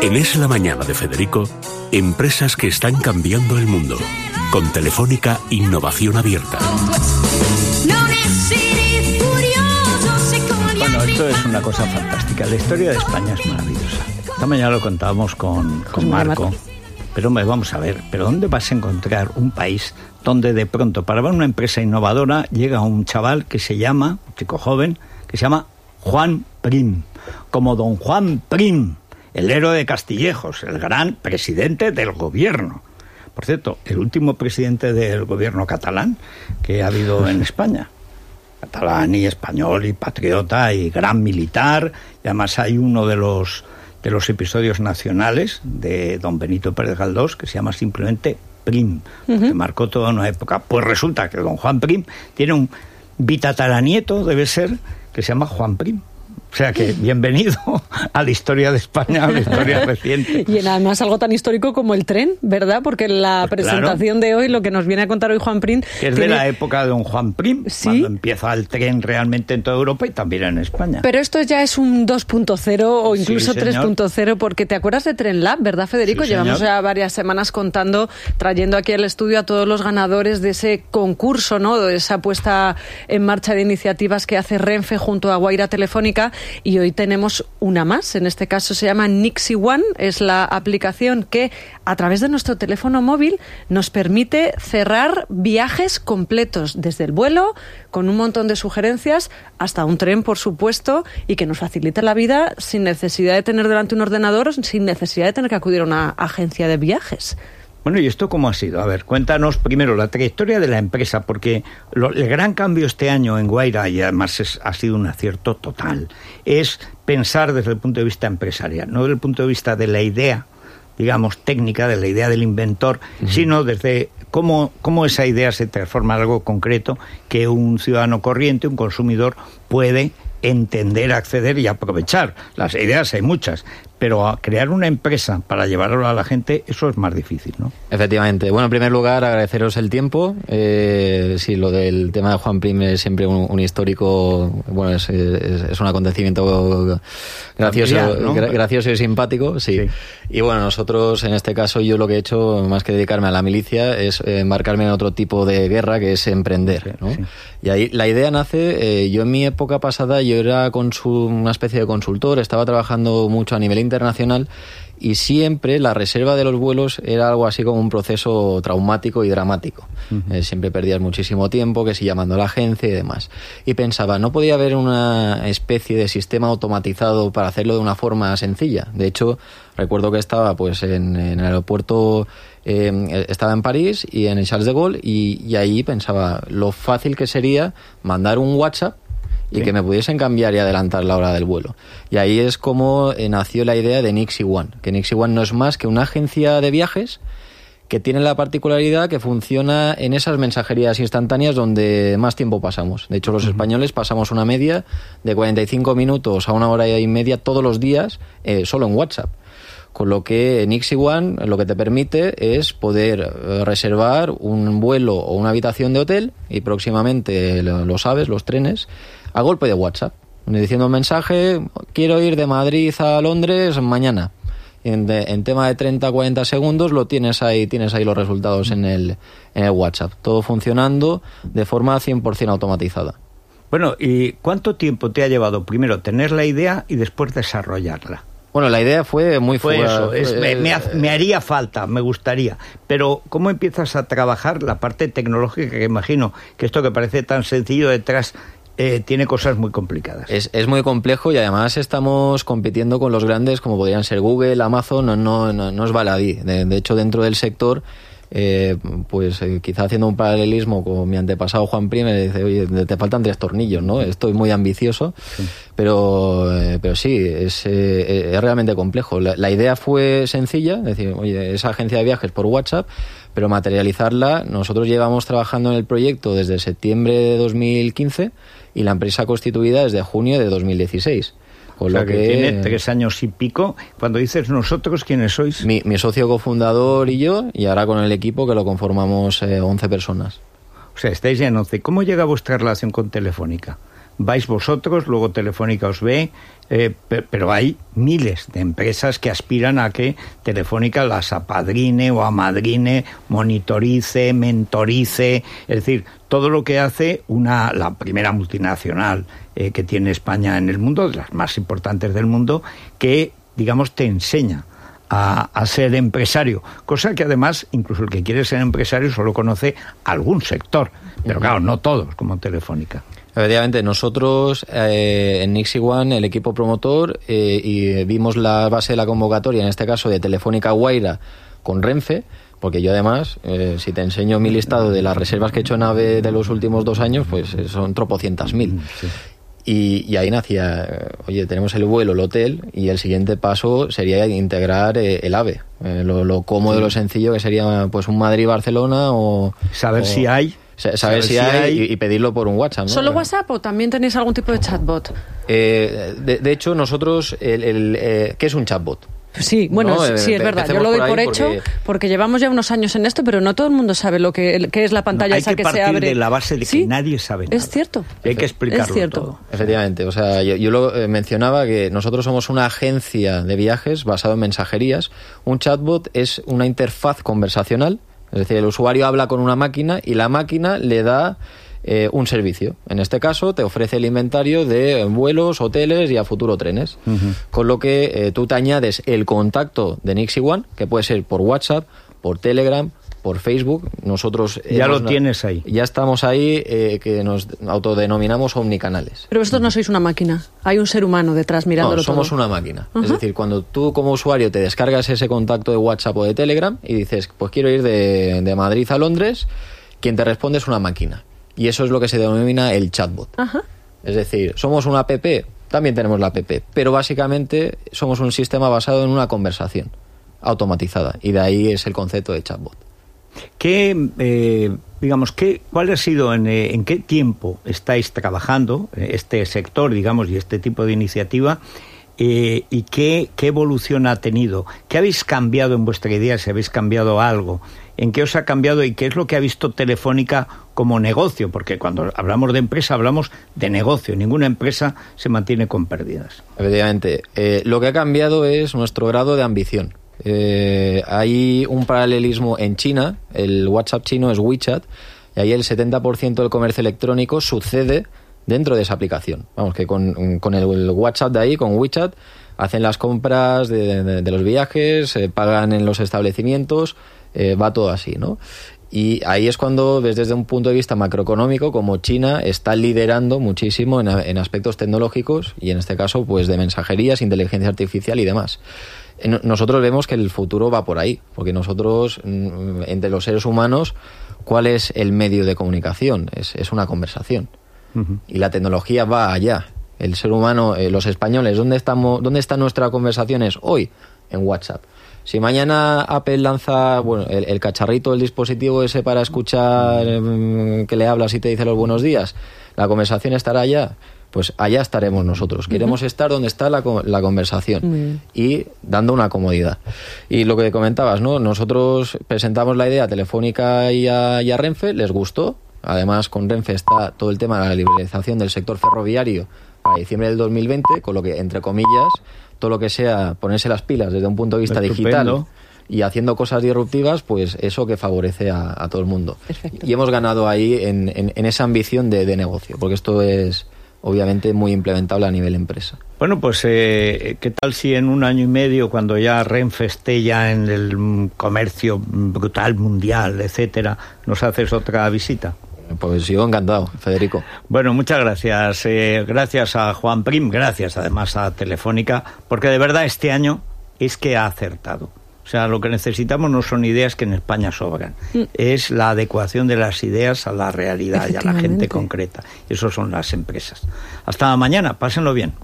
En Es la Mañana de Federico, empresas que están cambiando el mundo. Con Telefónica Innovación Abierta. Bueno, esto es una cosa fantástica. La historia de España es maravillosa. Esta mañana lo contábamos con, con Marco. Pero me vamos a ver, ¿pero dónde vas a encontrar un país donde de pronto para ver una empresa innovadora llega un chaval que se llama, un chico joven, que se llama Juan Prim, como don Juan Prim, el héroe de Castillejos, el gran presidente del gobierno. Por cierto, el último presidente del gobierno catalán que ha habido en España. Catalán y español y patriota y gran militar. Y además hay uno de los de los episodios nacionales de don Benito Pérez Galdós que se llama simplemente Prim, que marcó toda una época. Pues resulta que don Juan Prim tiene un bitataranieto, debe ser, que se llama Juan Prim. O sea que bienvenido a la historia de España, a la historia reciente. Y además algo tan histórico como el tren, ¿verdad? Porque la Pues presentación de hoy, lo que nos viene a contar hoy Juan Prim... Que es de la época de don Juan Prim, Sí. cuando empieza el tren realmente en toda Europa y también en España. Pero esto ya es un 2.0 o Sí, incluso señor. 3.0, porque te acuerdas de Tren Lab, ¿verdad, Federico? Sí, Llevamos ya varias semanas contando, trayendo aquí al estudio a todos los ganadores de ese concurso, ¿no? De esa puesta en marcha de iniciativas que hace Renfe junto a Guaira Telefónica. Y hoy tenemos una más. En este caso se llama Nixie One. Es la aplicación que, a través de nuestro teléfono móvil, nos permite cerrar viajes completos, desde el vuelo, con un montón de sugerencias, hasta un tren, por supuesto, y que nos facilite la vida sin necesidad de tener delante un ordenador, sin necesidad de tener que acudir a una agencia de viajes. Bueno, ¿y esto cómo ha sido? A ver, cuéntanos primero la trayectoria de la empresa, porque lo- el gran cambio este año en Guaira, y además es- ha sido un acierto total, es pensar desde el punto de vista empresarial, no desde el punto de vista de la idea, digamos, técnica, de la idea del inventor, sino desde cómo, cómo esa idea se transforma en algo concreto que un ciudadano corriente, un consumidor, puede entender, acceder y aprovechar. Las ideas hay muchas, pero a crear una empresa para llevarlo a la gente, eso es más difícil, ¿no? Efectivamente. Bueno, en primer lugar, agradeceros el tiempo. Eh, sí, lo del tema de Juan Prim es siempre un, un histórico, bueno, es, es- es un acontecimiento gracioso, Familiar, ¿no? gra- gracioso y simpático, sí. Sí. Y bueno, nosotros, en este caso, yo lo que he hecho, más que dedicarme a la milicia, es eh, embarcarme en otro tipo de guerra, que es emprender, ¿no? sí. Y ahí la idea nace, eh, yo en mi época pasada, yo era una especie de consultor, estaba trabajando mucho a nivel internacional y siempre la reserva de los vuelos era algo así como un proceso traumático y dramático. Eh, siempre perdías muchísimo tiempo, que si llamando a la agencia y demás. Y pensaba, ¿no podía haber una especie de sistema automatizado para hacerlo de una forma sencilla? De hecho, recuerdo que estaba pues en, en el aeropuerto, eh, estaba en París y en el Charles de Gaulle y, y ahí pensaba lo fácil que sería mandar un WhatsApp y Sí. que me pudiesen cambiar y adelantar la hora del vuelo. Y ahí es como eh, nació la idea de Nixie One, que Nixie One no es más que una agencia de viajes que tiene la particularidad que funciona en esas mensajerías instantáneas donde más tiempo pasamos. De hecho, los españoles pasamos una media de 45 minutos a una hora y media todos los días eh, solo en WhatsApp. Con lo que Nixie One lo que te permite es poder eh, reservar un vuelo o una habitación de hotel y próximamente lo, sabes, los trenes, a golpe de WhatsApp. Diciendo un mensaje, quiero ir de Madrid a Londres mañana. En, de- en tema de 30 40 segundos lo tienes ahí, tienes ahí los resultados en en el WhatsApp. Todo funcionando de forma 100% automatizada. Bueno, ¿y cuánto tiempo te ha llevado primero tener la idea y después desarrollarla? Bueno, la idea fue muy Fue fuera- eso, es- fue- me, me ha- me haría falta, me gustaría. Pero, ¿cómo empiezas a trabajar la parte tecnológica? Que imagino que esto que parece tan sencillo detrás eh, tiene cosas muy complicadas. Es, es muy complejo y además estamos compitiendo con los grandes como podrían ser Google, Amazon, no, no, no, no es baladí. De, de hecho, dentro del sector, eh, pues eh, quizá haciendo un paralelismo con mi antepasado Juan Prime, me dice, oye, te faltan tres tornillos, ¿no? Estoy muy ambicioso, pero, eh, pero sí, es, eh, es realmente complejo. La, la idea fue sencilla, es decir, oye, esa agencia de viajes por WhatsApp, pero materializarla, nosotros llevamos trabajando en el proyecto desde septiembre de 2015 y la empresa constituida desde junio de 2016. Con o sea, lo que, que, tiene tres años y pico. Cuando dices nosotros, ¿quiénes sois? mi, mi socio cofundador y yo, y ahora con el equipo que lo conformamos eh, 11 personas. O sea, estáis ya en once. ¿Cómo llega vuestra relación con Telefónica? Vais vosotros, luego Telefónica os ve, eh, pero hay miles de empresas que aspiran a que Telefónica las apadrine o amadrine, monitorice, mentorice, es decir, todo lo que hace una la primera multinacional eh, que tiene España en el mundo, de las más importantes del mundo, que digamos te enseña a, ser empresario, cosa que además incluso el que quiere ser empresario solo conoce algún sector, pero claro, no todos como Telefónica. Efectivamente, nosotros eh, en Nixie One, el equipo promotor, eh, y vimos la base de la convocatoria, en este caso de Telefónica Guaira con Renfe, porque yo además, eh, si te enseño mi listado de las reservas que he hecho en AVE de los últimos dos años, pues son tropocientas mil. Mm, y, ahí nacía, oye, tenemos el vuelo, el hotel, y el siguiente paso sería integrar el AVE. lo, cómodo y lo sencillo que sería pues un Madrid-Barcelona o... Saber si hay saber si, hay, Y, pedirlo por un WhatsApp. ¿no? ¿Solo WhatsApp o también tenéis algún tipo de chatbot? Eh, de, hecho, nosotros, el, eh, ¿qué es un chatbot? Sí, bueno, sí, es verdad. Yo lo doy por, hecho porque... llevamos ya unos años en esto, pero no todo el mundo sabe lo que, es la pantalla esa que, se abre. de la base de que nadie sabe nada. Es cierto. Hay que explicarlo es cierto. todo. Efectivamente. O sea, yo, lo eh, mencionaba que nosotros somos una agencia de viajes basado en mensajerías. Un chatbot es una interfaz conversacional es decir, el usuario habla con una máquina y la máquina le da eh, un servicio. En este caso, te ofrece el inventario de vuelos, hoteles y a futuro trenes. Con lo que eh, tú te añades el contacto de Nixie One, que puede ser por WhatsApp, por Telegram, por Facebook. Nosotros ya lo tienes ahí. Ya estamos ahí, eh, que nos autodenominamos omnicanales. Pero vosotros no sois una máquina. Hay un ser humano detrás mirándolo no, somos una máquina. Es decir, cuando tú como usuario te descargas ese contacto de WhatsApp o de Telegram y dices, pues quiero ir de, de Madrid a Londres, quien te responde es una máquina. Y eso es lo que se denomina el chatbot. Es decir, somos una app, también tenemos la app, pero básicamente somos un sistema basado en una conversación automatizada. Y de ahí es el concepto de chatbot. ¿Qué, eh, digamos, qué, cuál ha sido, en, eh, en, qué tiempo estáis trabajando eh, este sector, digamos, y este tipo de iniciativa? ¿Y qué, qué, evolución ha tenido? ¿Qué habéis cambiado en vuestra idea? Si habéis cambiado algo, ¿en qué os ha cambiado y qué es lo que ha visto Telefónica como negocio? Porque cuando hablamos de empresa hablamos de negocio. Ninguna empresa se mantiene con pérdidas. Efectivamente. lo que ha cambiado es nuestro grado de ambición. Eh, hay un paralelismo en China, el WhatsApp chino es WeChat, y ahí el 70% del comercio electrónico sucede dentro de esa aplicación. Vamos, que con, el, WhatsApp de ahí, con WeChat, hacen las compras de, los viajes, pagan en los establecimientos, eh, va todo así, ¿no? Y ahí es cuando ves desde un punto de vista macroeconómico como China está liderando muchísimo en, en aspectos tecnológicos y en este caso pues de mensajerías, inteligencia artificial y demás nosotros vemos que el futuro va por ahí, porque nosotros, mm, entre los seres humanos, ¿cuál es el medio de comunicación? Es, es una conversación. Y la tecnología va allá. El ser humano, eh, los españoles, ¿dónde, estamos, ¿dónde está nuestra conversación? Es hoy, en WhatsApp. Si mañana Apple lanza bueno, el, cacharrito, el dispositivo ese para escuchar mm, que le hablas y te dice los buenos días, la conversación estará allá pues allá estaremos nosotros. Queremos estar donde está la, la conversación y dando una comodidad. Y lo que comentabas, ¿no? Nosotros presentamos la idea telefónica y a, y a Renfe, les gustó. Además, con Renfe está todo el tema de la liberalización del sector ferroviario para diciembre del 2020, con lo que, entre comillas, todo lo que sea ponerse las pilas desde un punto de vista digital y haciendo cosas disruptivas, pues eso que favorece a, todo el mundo. Y hemos ganado ahí en, en, esa ambición de, de negocio, porque esto es obviamente muy implementable a nivel empresa. Bueno, pues eh, ¿qué tal si en un año y medio, cuando ya Renfe esté ya en el comercio brutal mundial, etcétera, nos haces otra visita? Pues yo encantado, Federico. Bueno, muchas gracias. Eh, gracias a Juan Prim, gracias además a Telefónica, porque de verdad este año es que ha acertado. O sea, lo que necesitamos no son ideas que en España sobran, mm. es la adecuación de las ideas a la realidad y a la gente concreta. Eso son las empresas. Hasta mañana, pásenlo bien.